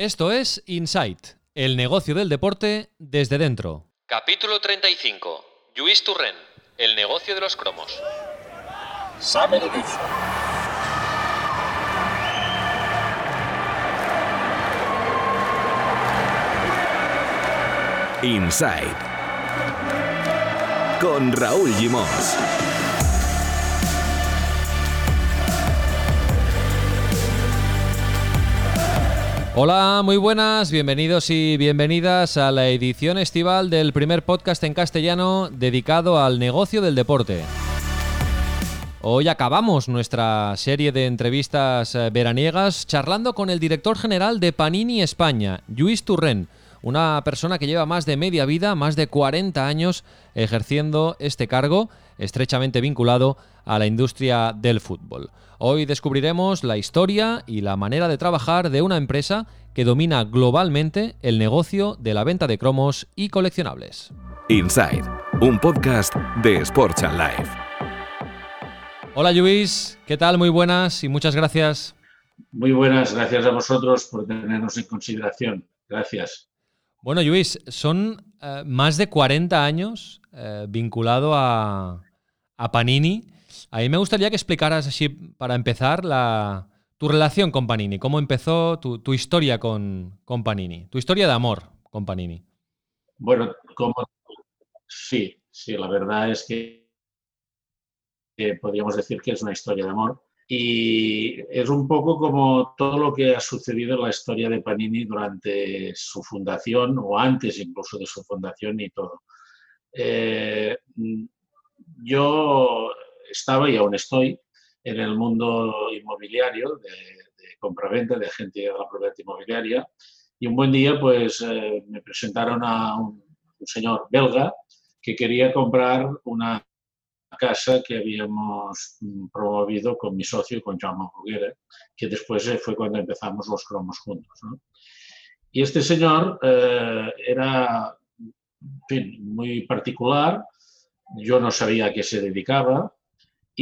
Esto es Insight, el negocio del deporte desde dentro. Capítulo 35. Lluís Turren, el negocio de los cromos. Inside con Raúl Gimos. Hola, muy buenas, bienvenidos y bienvenidas a la edición estival del primer podcast en castellano dedicado al negocio del deporte. Hoy acabamos nuestra serie de entrevistas eh, veraniegas charlando con el director general de Panini España, Luis Turren, una persona que lleva más de media vida, más de 40 años ejerciendo este cargo, estrechamente vinculado a la industria del fútbol. Hoy descubriremos la historia y la manera de trabajar de una empresa que domina globalmente el negocio de la venta de cromos y coleccionables. Inside, un podcast de Sports and Life. Hola Luis, ¿qué tal? Muy buenas y muchas gracias. Muy buenas, gracias a vosotros por tenernos en consideración. Gracias. Bueno, Luis, son eh, más de 40 años eh, vinculado a, Panini. A mí me gustaría que explicaras así, para empezar, la, tu relación con Panini. ¿Cómo empezó tu, historia con, con, Panini? Tu historia de amor con Panini. Bueno, como, sí, sí, la verdad es que podríamos decir que es una historia de amor. Y es un poco como todo lo que ha sucedido en la historia de Panini durante su fundación o antes incluso de su fundación y todo. Eh, yo estaba y aún estoy en el mundo inmobiliario, de, de compraventa, de gente de la propiedad inmobiliaria, y un buen día pues eh, me presentaron a un señor belga que quería comprar una casa que habíamos promovido con mi socio con Jaume Bruguera, que después eh, fue cuando empezamos los cromos juntos. Y este señor eh, era muy particular, yo no sabía a qué se dedicaba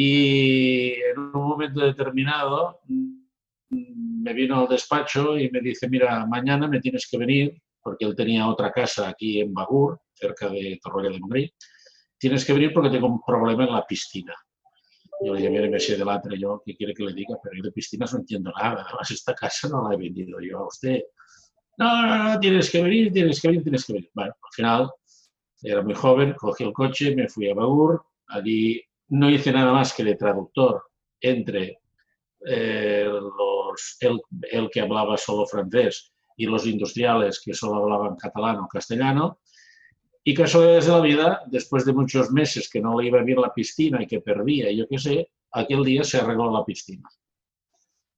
y en un momento determinado mm, me vino al despacho y me dice, mira, mañana me tienes que venir, porque él tenía otra casa aquí en Bagur, cerca de Torroella de Madrid, tienes que venir porque tengo un problema en la piscina. Yo le dije, mire, me de Latre, yo, ¿qué quiere que le diga? Pero yo de piscinas no entiendo nada. Además, esta casa no la he vendido yo a usted. No, no, no, tienes que venir, tienes que venir, tienes que venir. Bueno, al final, era muy joven, cogí el coche, me fui a Baur. Allí no hice nada más que de traductor entre eh, los, el, el, que hablaba solo francés y los industriales que solo hablaban catalán o castellano. Y casualidades de la vida, después de muchos meses que no le iba bien la piscina y que perdía, yo qué sé, aquel día se arregló la piscina.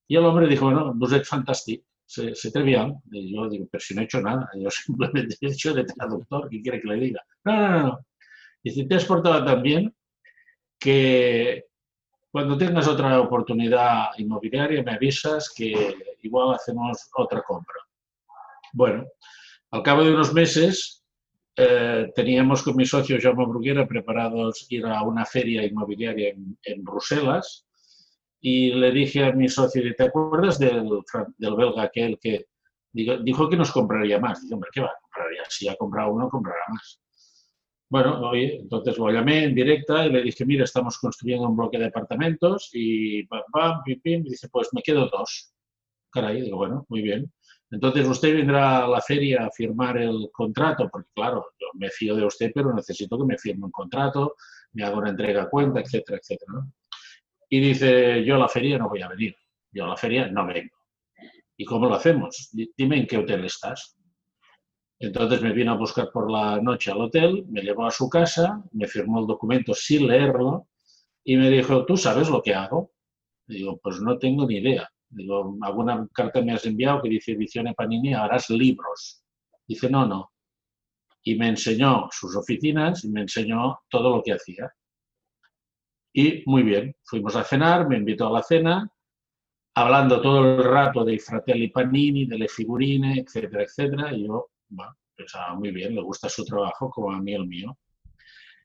Y el hombre dijo, bueno, vous êtes fantastique, c'est très bien. Y yo digo, pero si no he hecho nada, yo simplemente he hecho de traductor, ¿qué quiere que le diga? No, no, no. Dice, te has portado tan bien que cuando tengas otra oportunidad inmobiliaria me avisas que igual hacemos otra compra. Bueno, al cabo de unos meses eh, teníamos con mi socio Jaume Bruguera preparados ir a una feria inmobiliaria en, Bruselas y le dije a mi socio, ¿te acuerdas del, del belga aquel que dijo, que nos compraría más? Dice, hombre, ¿qué va a comprar? Si ha comprado uno, comprará más. Bueno, oye, entonces lo llamé en directa y le dije, mira, estamos construyendo un bloque de apartamentos y pam, pam, pim, pim, y dice, pues me quedo dos. Caray, digo, bueno, muy bien. Entonces usted vendrá a la feria a firmar el contrato, porque claro, yo me fío de usted, pero necesito que me firme un contrato, me haga una entrega a cuenta, etcétera, etcétera. Y dice, yo a la feria no voy a venir, yo a la feria no vengo. ¿Y cómo lo hacemos? Dime en qué hotel estás. Entonces me vino a buscar por la noche al hotel, me llevó a su casa, me firmó el documento sin leerlo y me dijo, ¿tú sabes lo que hago? digo, pues no tengo ni idea. Digo, alguna carta me has enviado que dice Edición Panini, harás libros. Dice, no, no. Y me enseñó sus oficinas y me enseñó todo lo que hacía. Y muy bien, fuimos a cenar, me invitó a la cena, hablando todo el rato de Fratelli Panini, de Le Figurine, etcétera, etcétera. Y yo, bueno, pensaba muy bien, le gusta su trabajo como a mí el mío.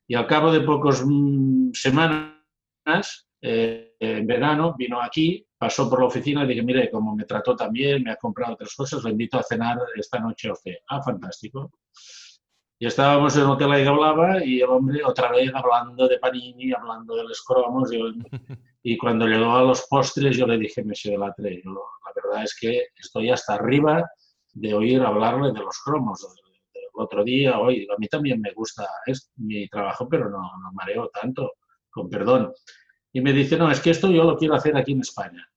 Y al cabo de pocas mm, semanas, eh, en verano, vino aquí pasó por la oficina y dije, mire, como me trató también, me ha comprado otras cosas, le invito a cenar esta noche a usted. Ah, fantástico. Y estábamos en el hotel ahí que hablaba y el hombre otra vez hablando de Panini, hablando de los cromos. Y, y cuando llegó a los postres yo le dije, Monsieur Delatre, la verdad es que estoy hasta arriba de oír hablarle de los cromos. El otro día, hoy, a mí también me gusta mi trabajo, pero no, no mareo tanto, con perdón. Y me dice, no, es que esto yo lo quiero hacer aquí en España.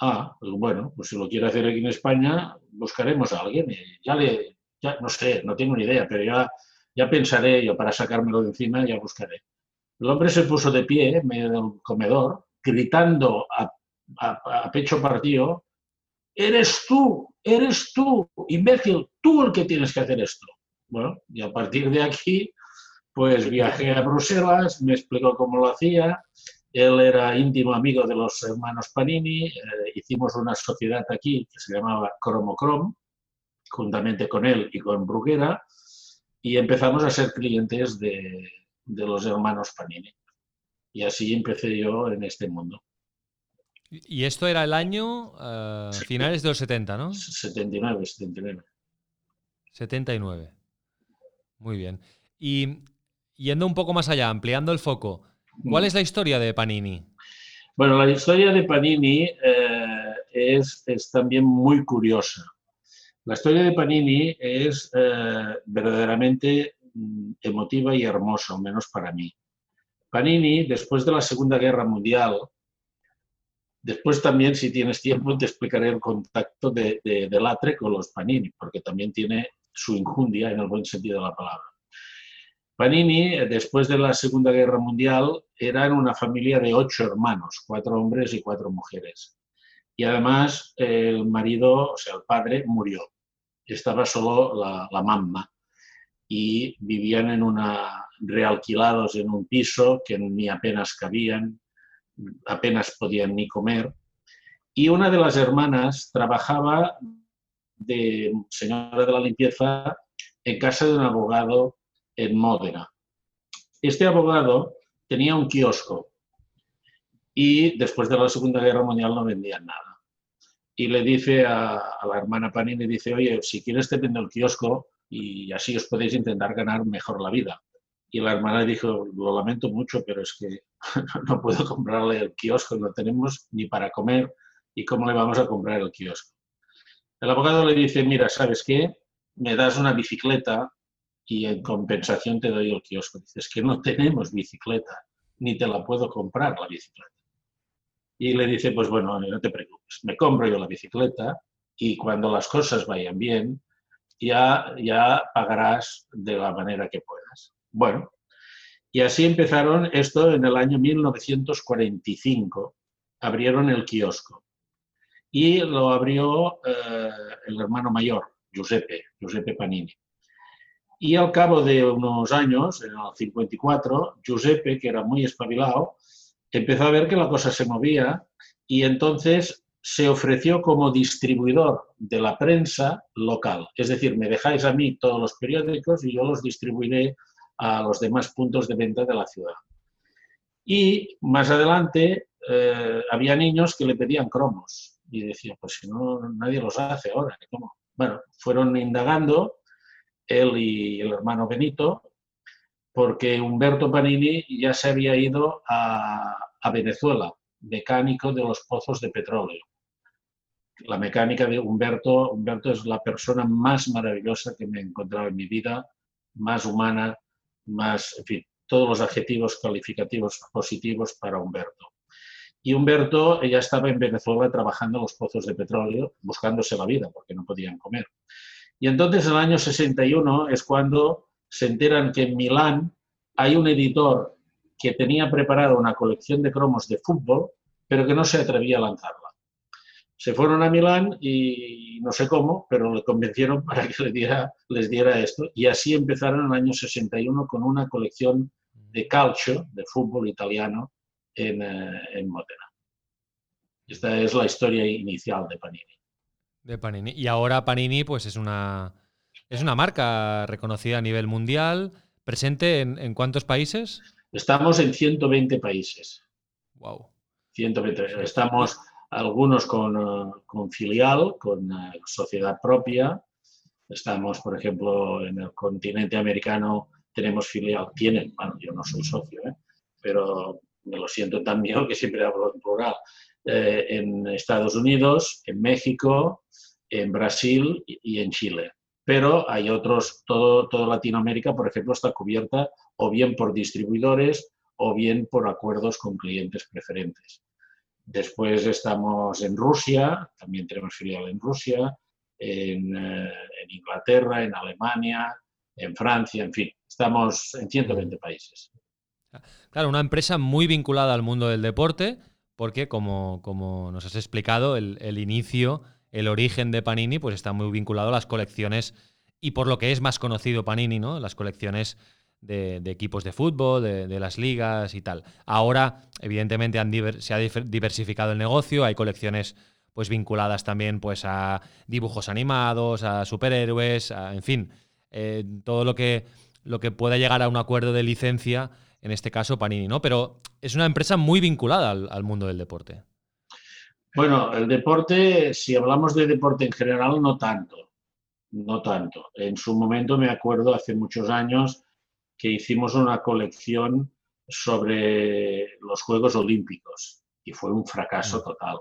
Ah, pues bueno, pues si lo quiere hacer aquí en España, buscaremos a alguien. Ya le, ya, no sé, no tengo ni idea, pero ya, ya pensaré yo para sacármelo de encima, ya buscaré. El hombre se puso de pie en medio del comedor, gritando a, a pecho partido, eres tú, eres tú, imbécil, tú el que tienes que hacer esto. Bueno, y a partir de aquí, pues viajé a Bruselas, me explicó cómo lo hacía, él era íntimo amigo de los hermanos Panini, eh, hicimos una sociedad aquí que se llamaba Cromocrom, juntamente con él y con Bruguera, y empezamos a ser clientes de, de los hermanos Panini. Y así empecé yo en este mundo. Y esto era el año uh, finales de los 70, ¿no? 79, 79. 79. Muy bien. Y yendo un poco más allá, ampliando el foco, ¿cuál es la historia de Panini? Bueno, la historia de Panini eh, es, es, también muy curiosa. La historia de Panini es eh, verdaderamente mm, emotiva y hermosa, al menos para mí. Panini, después de la Segunda Guerra Mundial, después también, si tienes tiempo, te explicaré el contacto de, de, Latre con los Panini, porque también tiene su injundia en el buen sentido de la palabra. Panini, después de la Segunda Guerra Mundial, eran una familia de ocho hermanos, cuatro hombres y cuatro mujeres. Y además el marido, o sea, el padre, murió. Estaba solo la, la mamá y vivían en una, realquilados en un piso que ni apenas cabían, apenas podían ni comer. Y una de las hermanas trabajaba de señora de la limpieza en casa de un abogado en Módena. Este abogado tenía un kiosco y después de la Segunda Guerra Mundial no vendían nada. Y le dice a, la hermana Panini, dice, oye, si quieres te vendo el kiosco y así os podéis intentar ganar mejor la vida. Y la hermana dijo, lo lamento mucho, pero es que no puedo comprarle el kiosco, no tenemos ni para comer y cómo le vamos a comprar el kiosco. El abogado le dice, mira, ¿sabes qué? Me das una bicicleta y en compensación te doy el kiosco. Dices que no tenemos bicicleta, ni te la puedo comprar la bicicleta. Y le dice, pues bueno, no te preocupes, me compro yo la bicicleta y cuando las cosas vayan bien, ya, ya pagarás de la manera que puedas. Bueno, y así empezaron esto en el año 1945, abrieron el kiosco y lo abrió eh, el hermano mayor, Giuseppe, Giuseppe Panini. Y al cabo de unos años, en el 54, Giuseppe, que era muy espabilado, empezó a ver que la cosa se movía y entonces se ofreció como distribuidor de la prensa local. Es decir, me dejáis a mí todos los periódicos y yo los distribuiré a los demás puntos de venta de la ciudad. Y más adelante eh, había niños que le pedían cromos y decía, pues si no, nadie los hace ahora. ¿cómo? Bueno, fueron indagando él y el hermano Benito, porque Humberto Panini ya se había ido a, a Venezuela, mecánico de los pozos de petróleo. La mecánica de Humberto, Humberto es la persona más maravillosa que me he encontrado en mi vida, más humana, más, en fin, todos los adjetivos calificativos positivos para Humberto. Y Humberto ya estaba en Venezuela trabajando en los pozos de petróleo, buscándose la vida porque no podían comer. Y entonces en el año 61 es cuando se enteran que en Milán hay un editor que tenía preparada una colección de cromos de fútbol, pero que no se atrevía a lanzarla. Se fueron a Milán y no sé cómo, pero le convencieron para que les diera, les diera esto. Y así empezaron en el año 61 con una colección de calcio, de fútbol italiano, en, eh, en Módena. Esta es la historia inicial de Panini. De Panini. Y ahora Panini, pues es una, es una marca reconocida a nivel mundial, presente en, en cuántos países? Estamos en 120 países. Wow. 120. Estamos algunos con, con filial, con sociedad propia. Estamos, por ejemplo, en el continente americano tenemos filial, tienen, bueno, yo no soy socio, ¿eh? pero me lo siento tan mío que siempre hablo en plural, eh, en Estados Unidos, en México, en Brasil y en Chile. Pero hay otros, todo, todo Latinoamérica, por ejemplo, está cubierta o bien por distribuidores o bien por acuerdos con clientes preferentes. Después estamos en Rusia, también tenemos filial en Rusia, en, eh, Inglaterra, en Alemania, en Francia, en fin, estamos en 120 países. Claro, una empresa muy vinculada al mundo del deporte, porque como, como nos has explicado, el, inicio, el origen de Panini, pues está muy vinculado a las colecciones, y por lo que es más conocido Panini, ¿no? Las colecciones de, equipos de fútbol, de, las ligas y tal. Ahora, evidentemente, se ha diversificado el negocio, hay colecciones pues vinculadas también pues a dibujos animados, a superhéroes, en fin, eh, todo lo que, lo que pueda llegar a un acuerdo de licencia, en este caso Panini, ¿no? Pero es una empresa muy vinculada al, mundo del deporte. Bueno, el deporte, si hablamos de deporte en general, no tanto, no tanto. En su momento me acuerdo, hace muchos años, que hicimos una colección sobre los Juegos Olímpicos y fue un fracaso mm. total.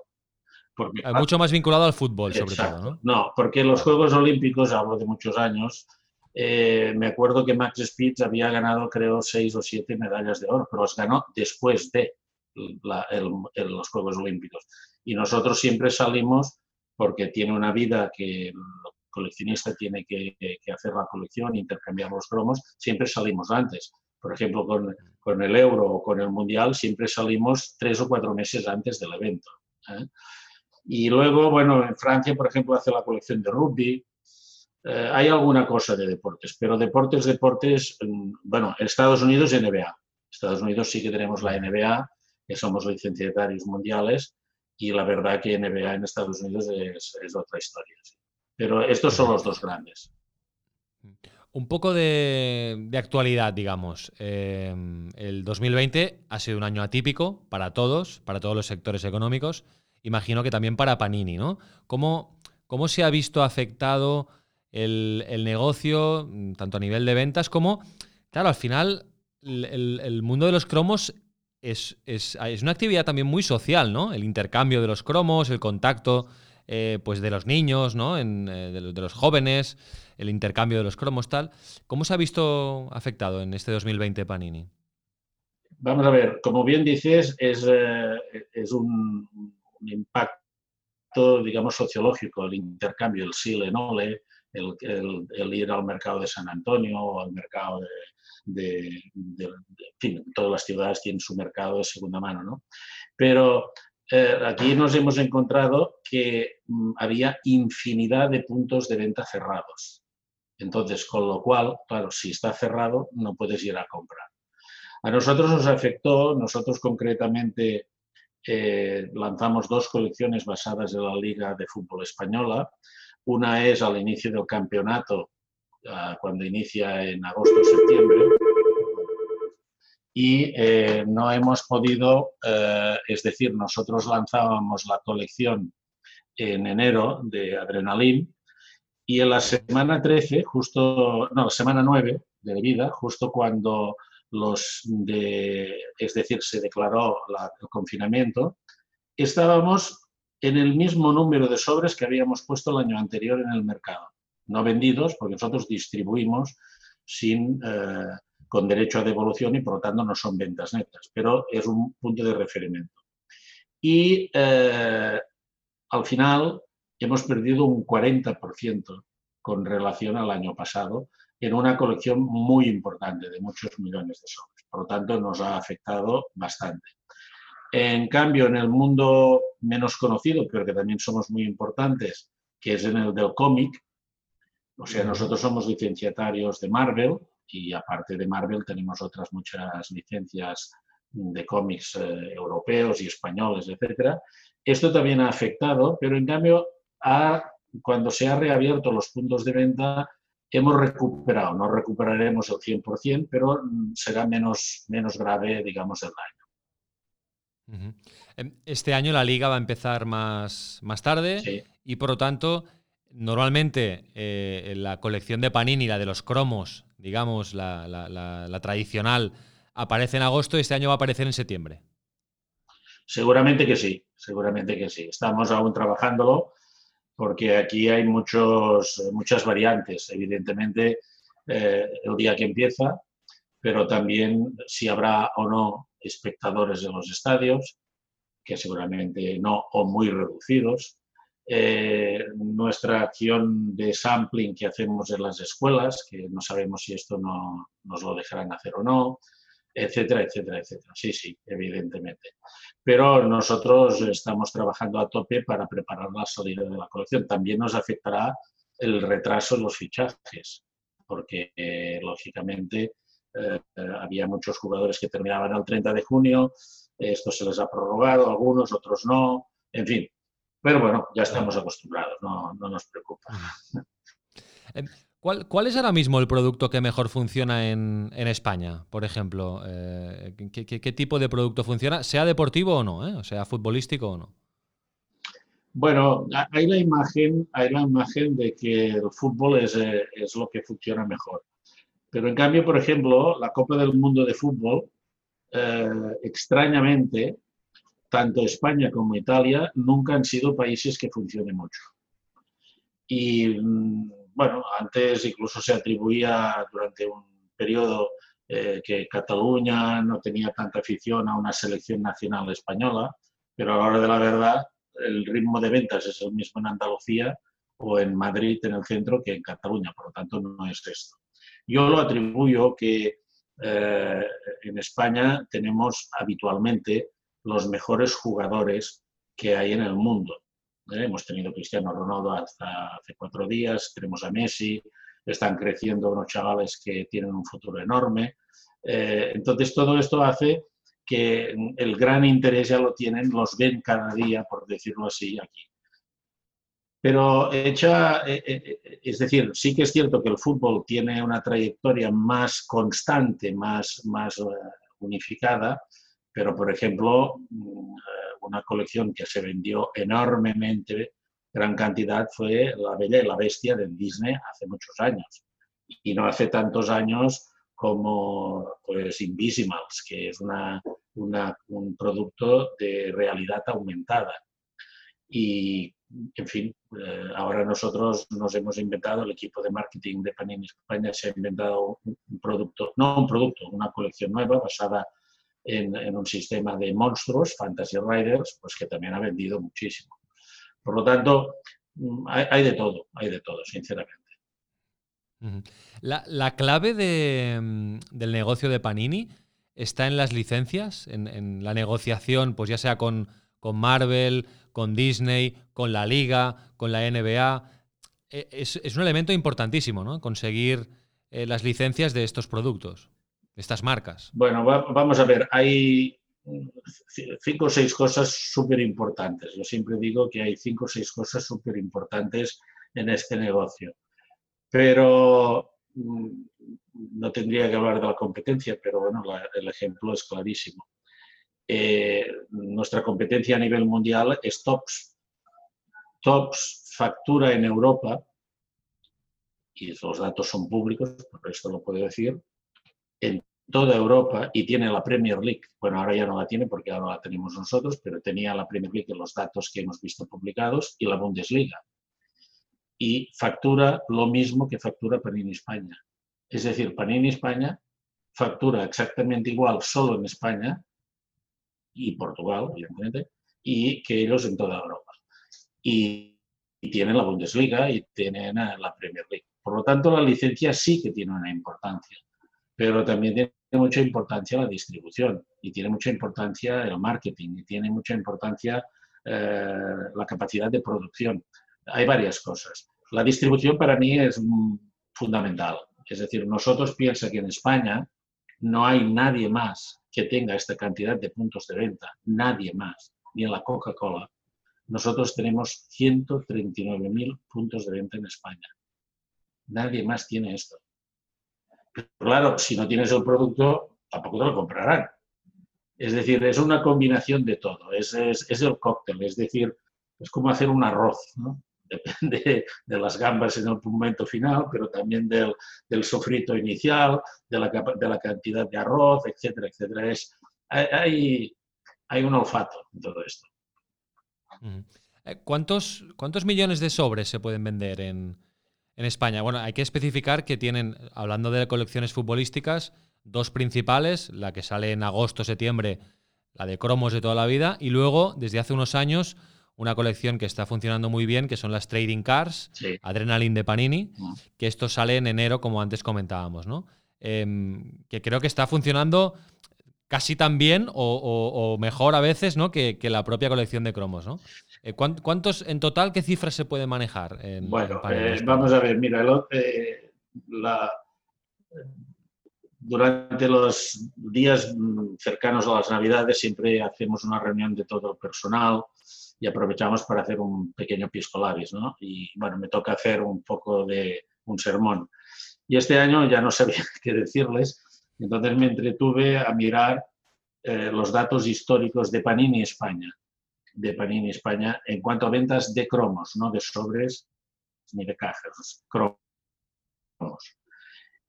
Porque, mucho más vinculado al fútbol, sobre todo, ¿no? No, porque los Juegos Olímpicos, hablo de muchos años, eh, me acuerdo que Max Spitz había ganado, creo, seis o siete medallas de oro, pero las ganó después de los Juegos Olímpicos. Y nosotros siempre salimos porque tiene una vida que coleccionista tiene que, hacer la colección, intercambiar los cromos, siempre salimos antes. Por ejemplo, con, el euro o con el mundial, siempre salimos tres o cuatro meses antes del evento. ¿eh? Y luego, bueno, en Francia, por ejemplo, hace la colección de rugby, eh, hay alguna cosa de deportes, pero deportes, deportes, mm, bueno, Estados Unidos NBA. Estados Unidos sí que tenemos la NBA, que somos licenciatarios mundiales, y la verdad que NBA en Estados Unidos es, otra historia. Pero estos son los dos grandes. Un poco de, actualidad, digamos. Eh, el 2020 ha sido un año atípico para todos, para todos los sectores económicos. Imagino que también para Panini, ¿no? ¿Cómo, cómo se ha visto afectado el, negocio, mm, tanto a nivel de ventas como, claro, al final el, mundo de los cromos es, una actividad también muy social, ¿no? El intercambio de los cromos, el contacto eh, pues de los niños, ¿no? Eh, de, los jóvenes, el intercambio de los cromos, tal. ¿Cómo se ha visto afectado en este 2020 Panini? Vamos a ver, como bien dices, es, eh, un, impacto, digamos, sociológico, el intercambio, el sile, nole, el, ir al mercado de San Antonio al mercado de, en fin, todas las ciudades tienen su mercado de segunda mano, ¿no? Pero eh, aquí nos hemos encontrado que mm, había infinidad de puntos de venta cerrados. Entonces, con lo cual, claro, si está cerrado, no puedes ir a comprar. A nosotros nos afectó, nosotros concretamente eh, lanzamos dos colecciones basadas en la Liga de Fútbol Española, una es al inicio del campeonato, ah, cuando inicia en agosto o septiembre, y eh, no hemos podido, eh, es decir, nosotros lanzábamos la colección en enero de Adrenalin y en la semana 13, justo, no, la semana 9 de vida, justo cuando los de, es decir, se declaró el confinamiento, estábamos en el mismo número de sobres que habíamos puesto el año anterior en el mercado. No vendidos, porque nosotros distribuimos sin, eh, con derecho a devolución y por lo tanto no son ventas netas, pero es un punto de referimiento. Y eh, al final hemos perdido un 40% con relación al año pasado en una colección muy importante de muchos millones de sobres. Por lo tanto, nos ha afectado bastante. En cambio, en el mundo menos conocido, pero que también somos muy importantes, que es en el del cómic, o sea, nosotros somos licenciatarios de Marvel y aparte de Marvel tenemos otras muchas licencias de cómics eh, europeos y españoles, etc. Esto también ha afectado, pero en cambio, cuando se han reabierto los puntos de venta, hemos recuperado, no recuperaremos el 100%, pero será menos, menos grave, digamos, el daño. Em, este año la liga va a empezar más, más tarde y por lo tanto, normalmente eh, la colección de Panini, la de los cromos, digamos, la, tradicional, aparece en agosto y este año va a aparecer en septiembre. Seguramente que sí, seguramente que sí. Estamos aún trabajándolo porque aquí hay muchos, muchas variantes. Evidentemente, eh, el día que empieza, pero también si habrá o no espectadores en los estadios, que seguramente no o muy reducidos. Eh, nuestra acción de sampling que hacemos en las escuelas, que no sabemos si esto no, nos lo dejarán hacer o no, etcétera, etcétera, etcétera. Sí, sí, evidentemente. Pero nosotros estamos trabajando a tope para preparar la salida de la colección. También nos afectará el retraso en los fichajes, porque eh, lógicamente eh, había muchos jugadores que terminaban el 30 de junio, esto se les ha prorrogado, algunos, otros no, en fin. Pero bueno, ya estamos acostumbrados, no, nos preocupa. Em, ¿Cuál, es ahora mismo el producto que mejor funciona en, España, por ejemplo? Eh, ¿qué, tipo de producto funciona? Sea deportivo o no, ¿eh? o sea futbolístico o no. Bueno, hay la imagen, hay la imagen de que el fútbol es, es lo que funciona mejor. Pero en cambio, por ejemplo, la Copa del Mundo de Fútbol, eh, extrañamente, tanto España como Italia nunca han sido países que funcionen mucho. Y mm, bueno, antes incluso se atribuía durante un periodo eh, que Cataluña no tenía tanta afición a una selección nacional española, pero a la hora de la verdad el ritmo de ventas es el mismo en Andalucía o en Madrid en el centro que en Cataluña, por lo tanto no es esto. Yo lo atribuyo que eh, en España tenemos habitualmente los mejores jugadores que hay en el mundo. ¿eh? Hemos tenido Cristiano Ronaldo hasta hace cuatro días, tenemos a Messi, están creciendo unos chavales que tienen un futuro enorme. Eh, entonces todo esto hace que el gran interés ya lo tienen, los ven cada día, por decirlo así, aquí. Pero hecha, eh, es decir, sí que es cierto que el fútbol tiene una trayectoria más constante, más, más unificada, pero por ejemplo, mm, una colección que se vendió enormemente, gran cantidad, fue La Bella y la Bestia de Disney hace muchos años. Y no hace tantos años como pues, Invisimals, que es una, un producto de realidad aumentada. Y en fin, eh, ahora nosotros nos hemos inventado, el equipo de marketing de Panini España se ha inventado un producto, no un producto, una colección nueva basada en, un sistema de monstruos, Fantasy Riders, pues que también ha vendido muchísimo. Por lo tanto, mm, hay, de todo, hay de todo, sinceramente. La, clave mm, del negocio de Panini está en las licencias, en, la negociación, pues ya sea con, con Marvel, con Disney, con la Liga, con la NBA. E, es, un elemento importantísimo, ¿no? Conseguir eh, las licencias de estos productos, estas marcas. Bueno, vamos a ver, hay cinco o seis cosas súper importantes. Yo siempre digo que hay cinco o seis cosas súper importantes en este negocio. Pero mm, no tendría que hablar de la competencia, pero bueno, el ejemplo es clarísimo. Eh, nuestra competencia a nivel mundial es TOPS. TOPS factura en Europa, y los datos son públicos, por esto lo puedo decir, en toda Europa y tiene la Premier League. Bueno, ahora ya no la tiene porque ahora la tenemos nosotros, pero tenía la Premier League en los datos que hemos visto publicados y la Bundesliga. Y factura lo mismo que factura Panini España. Es decir, Panini España factura exactamente igual solo en España y Portugal, evidentemente, y que ellos en toda Europa. Y, tienen la Bundesliga y tienen eh, la Premier League. Por lo tanto, la licencia sí que tiene una importancia, pero también tiene mucha importancia la distribución y tiene mucha importancia el marketing y tiene mucha importancia eh, la capacidad de producción. Hay varias cosas. La distribución para mí es fundamental. Es decir, nosotros piensa que en España no hay nadie más que tenga esta cantidad de puntos de venta, nadie más, ni en la Coca-Cola. Nosotros tenemos 139.000 puntos de venta en España. Nadie más tiene esto. Claro, si no tienes el producto, tampoco te lo comprarán. Es decir, es una combinación de todo, es, es, el cóctel, es decir, es como hacer un arroz, ¿no? Depende de las gambas en el momento final, pero también del, del sofrito inicial, de la, de la, cantidad de arroz, etcétera, etcétera. Es, hay, hay un olfato en todo esto. Eh, ¿Cuántos, ¿Cuántos millones de sobres se pueden vender en, en España? Bueno, hay que especificar que tienen, hablando de colecciones futbolísticas, dos principales, la que sale en agosto, septiembre, la de cromos de toda la vida, y luego, desde hace unos años, una colección que está funcionando muy bien, que son las Trading Cars, Adrenaline de Panini, que esto sale en enero, como antes comentábamos, ¿no? Em, que creo que está funcionando casi tan bien o, mejor a veces ¿no? que, la propia colección de cromos. ¿no? Eh, ¿Cuántos en total, qué cifras se puede manejar? bueno, eh, vamos a ver, mira, eh, la, durante los días cercanos a las Navidades siempre hacemos una reunión de todo el personal y aprovechamos para hacer un pequeño piscolabis, ¿no? Y bueno, me toca hacer un poco de un sermón. Y este año ya no sabía qué decirles, entonces me entretuve a mirar los datos históricos de Panini España, de Panini España en cuanto a ventas de cromos, no de sobres ni de cajas, cromos.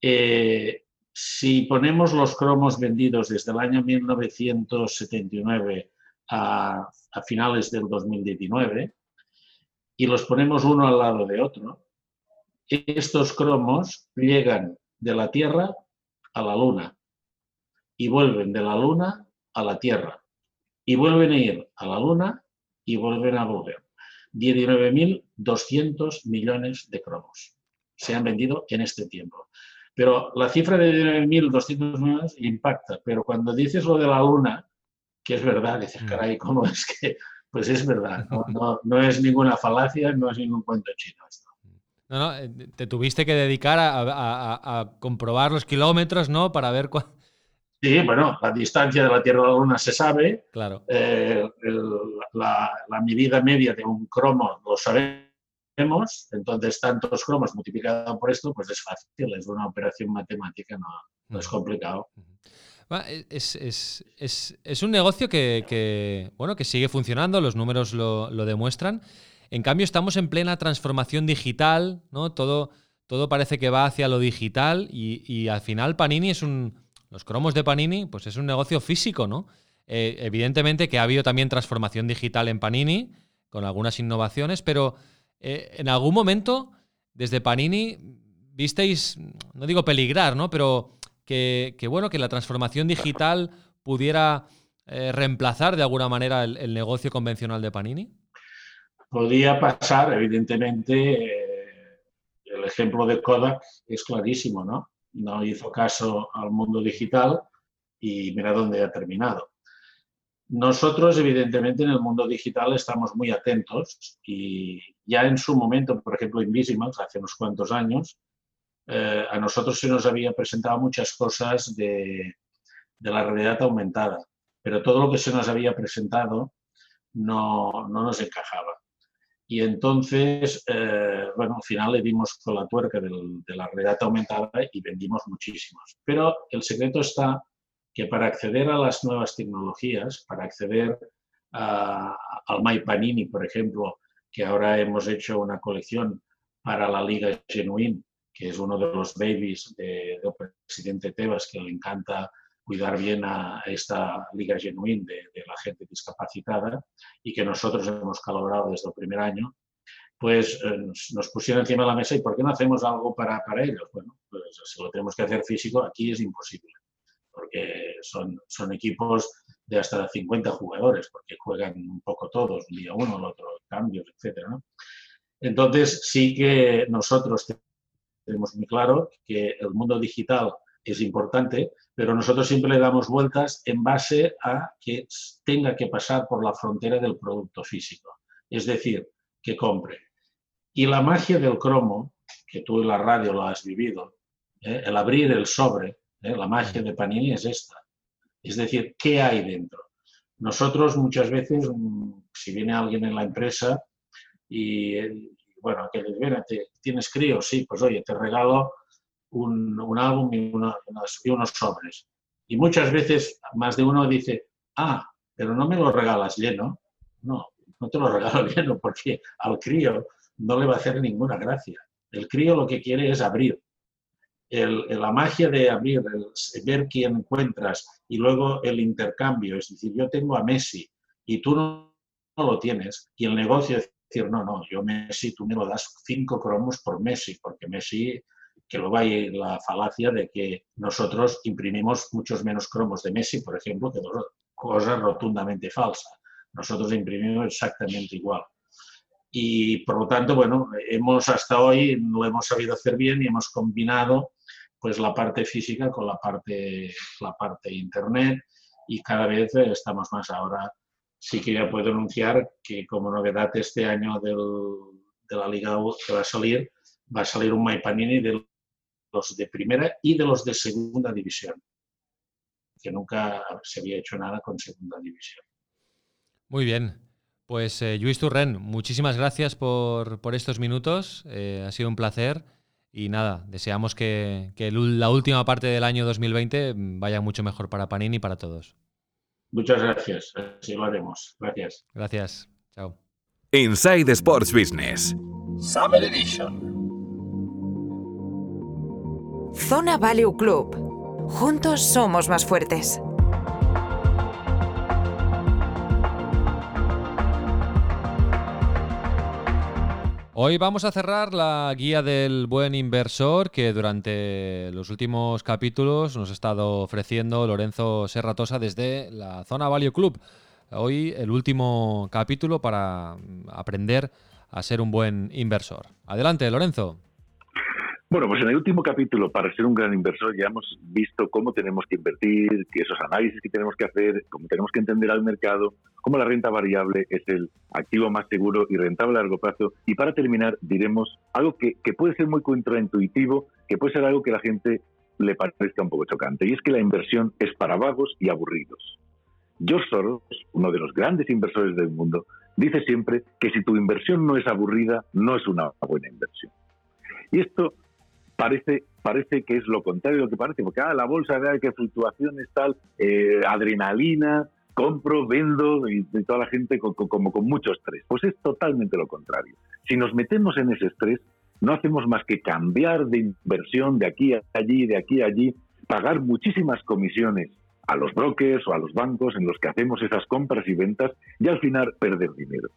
Eh, si ponemos los cromos vendidos desde el año 1979 a, finales del 2019 y los ponemos uno al lado de otro, estos cromos llegan de la Tierra a la Luna y vuelven de la Luna a la Tierra y vuelven a ir a la Luna y vuelven a volver. 19.200 millones de cromos se han vendido en este tiempo. Pero la cifra de 1.200 millones impacta, pero cuando dices lo de la luna, que es verdad, dices, mm. caray, ¿cómo es que? Pues es verdad, no, es ninguna falacia, no es ningún cuento chino esto. No, no, eh, te tuviste que dedicar a, comprobar los kilómetros, ¿no? Para ver cuál. Sí, bueno, la distancia de la Tierra a la Luna se sabe. Claro. Eh, la, la, medida media de un cromo lo sabemos entonces tantos cromos multiplicado por esto, pues es fácil, es una operación matemática, no, es complicado. Es, un negocio que, bueno, que sigue funcionando, los números lo, demuestran. En cambio, estamos en plena transformación digital, ¿no? Todo, todo parece que va hacia lo digital y, al final Panini es un... Los cromos de Panini, pues es un negocio físico, ¿no? Eh, evidentemente que ha habido también transformación digital en Panini, con algunas innovaciones, pero eh, en algún momento, desde Panini, visteis, no digo peligrar, ¿no? Pero que, bueno, que la transformación digital pudiera eh, reemplazar de alguna manera el, negocio convencional de Panini? Podía pasar, evidentemente. El ejemplo de Kodak es clarísimo, ¿no? No hizo caso al mundo digital y mira dónde ha terminado. Nosotros, evidentemente, en el mundo digital estamos muy atentos y ya en su momento, por ejemplo, Invisimals, hace unos cuantos años, eh, a nosotros se nos había presentado muchas cosas de, la realidad aumentada, pero todo lo que se nos había presentado no, nos encajaba. Y entonces, eh, bueno, al final le dimos con la tuerca de la realidad aumentada y vendimos muchísimos. Pero el secreto está que para acceder a las nuevas tecnologías, para acceder al MyPanini, por ejemplo, que ahora hemos hecho una colección para la Liga Genuine, que es uno de los babies del presidente Tebas, que le encanta cuidar bien a esta Liga Genuine de, la gente discapacitada y que nosotros hemos colaborado desde el primer año, pues eh, nos, pusieron encima de la mesa y ¿por qué no hacemos algo para, para ellos? Bueno, pues si lo tenemos que hacer físico, aquí es imposible porque son, son equipos de hasta 50 jugadores, porque juegan un poco todos, un día uno, el otro cambios, etc. Entonces, sí que nosotros tenemos muy claro que el mundo digital es importante, pero nosotros siempre le damos vueltas en base a que tenga que pasar por la frontera del producto físico, es decir, que compre. Y la magia del cromo, que tú en la radio lo has vivido, ¿eh? el abrir el sobre, ¿eh? La magia de Panini es esta. Es decir, ¿qué hay dentro? Nosotros muchas veces, mm, si viene alguien en la empresa y, bueno, que le ¿tienes crío? Sí, pues oye, te regalo un, álbum y, unos sobres. Y muchas veces más de uno dice, Ah, pero no me lo regalas lleno. No, no te lo regalo lleno porque al crío no le va a hacer ninguna gracia. El crío lo que quiere es abrir. la magia de abrir, ver quién encuentras y luego el intercambio, es decir, yo tengo a Messi y tú no, lo tienes, y el negocio es decir, no, no, yo Messi, tú me lo das cinco cromos por Messi, porque Messi, que luego hay la falacia de que nosotros imprimimos muchos menos cromos de Messi, por ejemplo, que dos cosas rotundamente falsas. Nosotros imprimimos exactamente igual. Y por lo tanto, bueno, hemos hasta hoy lo hemos sabido hacer bien y hemos combinado pues la parte física con la parte, la parte internet y cada vez estamos más ahora. Sí que ya puedo anunciar que como novedad este año del, de la Liga que va a salir, va a salir un MyPanini de los de primera y de los de segunda división, que nunca se había hecho nada con segunda división. Muy bien. Pues eh, Luis Turren, muchísimas gracias por, estos minutos. Eh, ha sido un placer. Y nada, deseamos que, la última parte del año 2020 vaya mucho mejor para Panini y para todos. Muchas gracias. Así lo haremos. Gracias. Gracias. Chao. Inside Sports Business. Summer Edition. Zona Value Club. Juntos somos más fuertes. Hoy vamos a cerrar la guía del buen inversor que durante los últimos capítulos nos ha estado ofreciendo Lorenzo Serratosa desde la zona Value Club. Hoy el último capítulo para aprender a ser un buen inversor. Adelante, Lorenzo. Bueno, pues en el último capítulo, para ser un gran inversor, ya hemos visto cómo tenemos que invertir, que esos análisis que tenemos que hacer, cómo tenemos que entender al mercado, cómo la renta variable es el activo más seguro y rentable a largo plazo. Y para terminar, diremos algo que, que puede ser muy contraintuitivo, que puede ser algo que a la gente le parezca un poco chocante, y es que la inversión es para vagos y aburridos. George Soros, uno de los grandes inversores del mundo, dice siempre que si tu inversión no es aburrida, no es una buena inversión. Y esto parece, parece que es lo contrario de lo que parece, porque ah, la bolsa de que fluctuaciones tal, eh, adrenalina, compro, vendo y, toda la gente como con mucho estrés. Pues es totalmente lo contrario. Si nos metemos en ese estrés, no hacemos más que cambiar de inversión de aquí a allí, de aquí a allí, pagar muchísimas comisiones a los brokers o a los bancos en los que hacemos esas compras y ventas y al final perder dinero.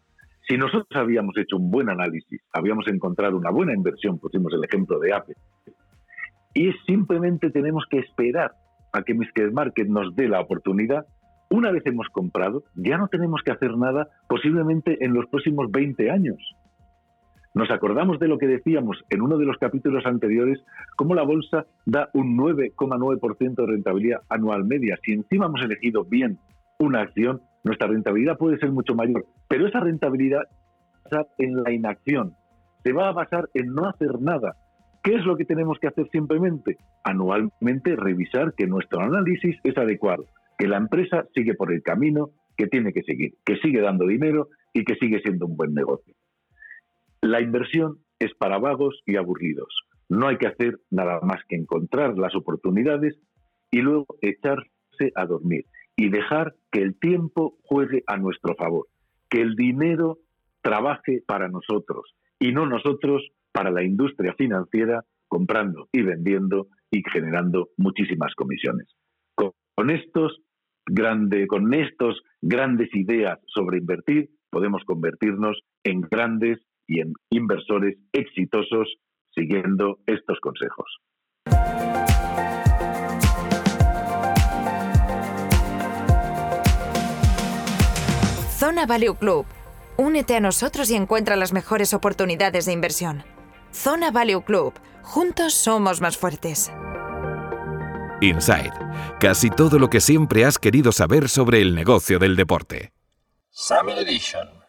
Si nosotros habíamos hecho un buen análisis, habíamos encontrado una buena inversión, pusimos el ejemplo de Apple, y simplemente tenemos que esperar a que Mr. Market nos dé la oportunidad, una vez hemos comprado, ya no tenemos que hacer nada posiblemente en los próximos 20 años. Nos acordamos de lo que decíamos en uno de los capítulos anteriores, cómo la bolsa da un 9,9% de rentabilidad anual media. Si encima hemos elegido bien una acción, nuestra rentabilidad puede ser mucho mayor, pero esa rentabilidad va a basar en la inacción, se va a basar en no hacer nada. ¿Qué es lo que tenemos que hacer simplemente? Anualmente revisar que nuestro análisis es adecuado, que la empresa sigue por el camino que tiene que seguir, que sigue dando dinero y que sigue siendo un buen negocio. La inversión es para vagos y aburridos. No hay que hacer nada más que encontrar las oportunidades y luego echarse a dormir y dejar que el tiempo juegue a nuestro favor, que el dinero trabaje para nosotros y no nosotros para la industria financiera comprando y vendiendo y generando muchísimas comisiones. Con, estos con estos grandes ideas sobre invertir podemos convertirnos en grandes y en inversores exitosos siguiendo estos consejos. Zona Value Club. Únete a nosotros y encuentra las mejores oportunidades de inversión. Zona Value Club. Juntos somos más fuertes. Inside. Casi todo lo que siempre has querido saber sobre el negocio del deporte. Summer Edition.